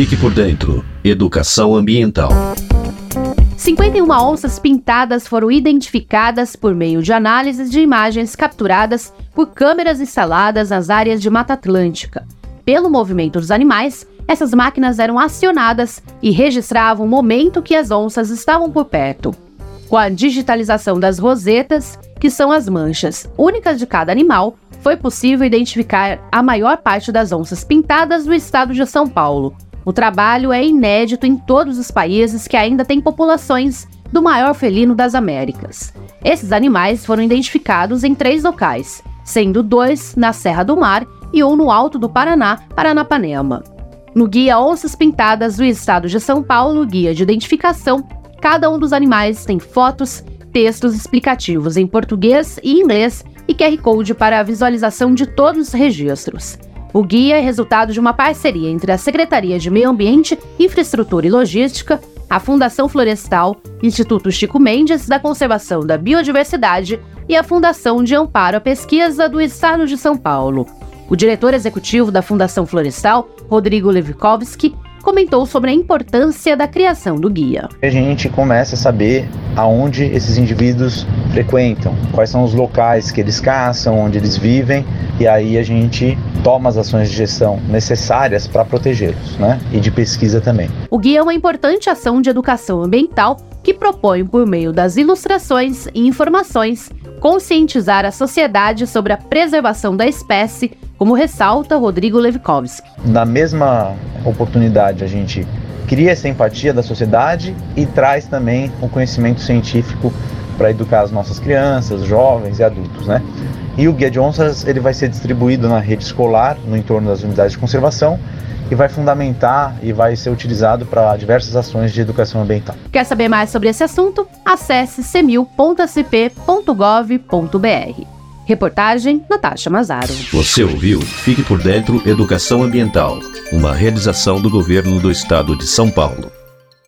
Fique por dentro. Educação ambiental. 51 onças pintadas foram identificadas por meio de análises de imagens capturadas por câmeras instaladas nas áreas de Mata Atlântica. Pelo movimento dos animais, essas máquinas eram acionadas e registravam o momento que as onças estavam por perto. Com a digitalização das rosetas, que são as manchas únicas de cada animal, foi possível identificar a maior parte das onças pintadas do estado de São Paulo. O trabalho é inédito em todos os países que ainda têm populações do maior felino das Américas. Esses animais foram identificados em três locais, sendo dois na Serra do Mar e um no Alto do Paraná, Paranapanema. No guia Onças Pintadas do Estado de São Paulo, guia de identificação, cada um dos animais tem fotos, textos explicativos em português e inglês e QR Code para a visualização de todos os registros. O guia é resultado de uma parceria entre a Secretaria de Meio Ambiente, Infraestrutura e Logística, a Fundação Florestal, Instituto Chico Mendes da Conservação da Biodiversidade e a Fundação de Amparo à Pesquisa do Estado de São Paulo. O diretor executivo da Fundação Florestal, Rodrigo Levikovski, comentou sobre a importância da criação do guia. A gente começa a saber aonde esses indivíduos frequentam, quais são os locais que eles caçam, onde eles vivem, e aí a gente toma as ações de gestão necessárias para protegê-los, né? E de pesquisa também. O guia é uma importante ação de educação ambiental que propõe, por meio das ilustrações e informações, conscientizar a sociedade sobre a preservação da espécie, como ressalta Rodrigo Levikovski. Na mesma oportunidade, a gente cria essa empatia da sociedade e traz também o conhecimento científico para educar as nossas crianças, jovens e adultos, né? E o guia de onças ele vai ser distribuído na rede escolar, no entorno das unidades de conservação, e vai fundamentar e vai ser utilizado para diversas ações de educação ambiental. Quer saber mais sobre esse assunto? Acesse cemil.sp.gov.br. Reportagem Natasha Mazaro. Você ouviu Fique por Dentro Educação Ambiental, uma realização do governo do estado de São Paulo.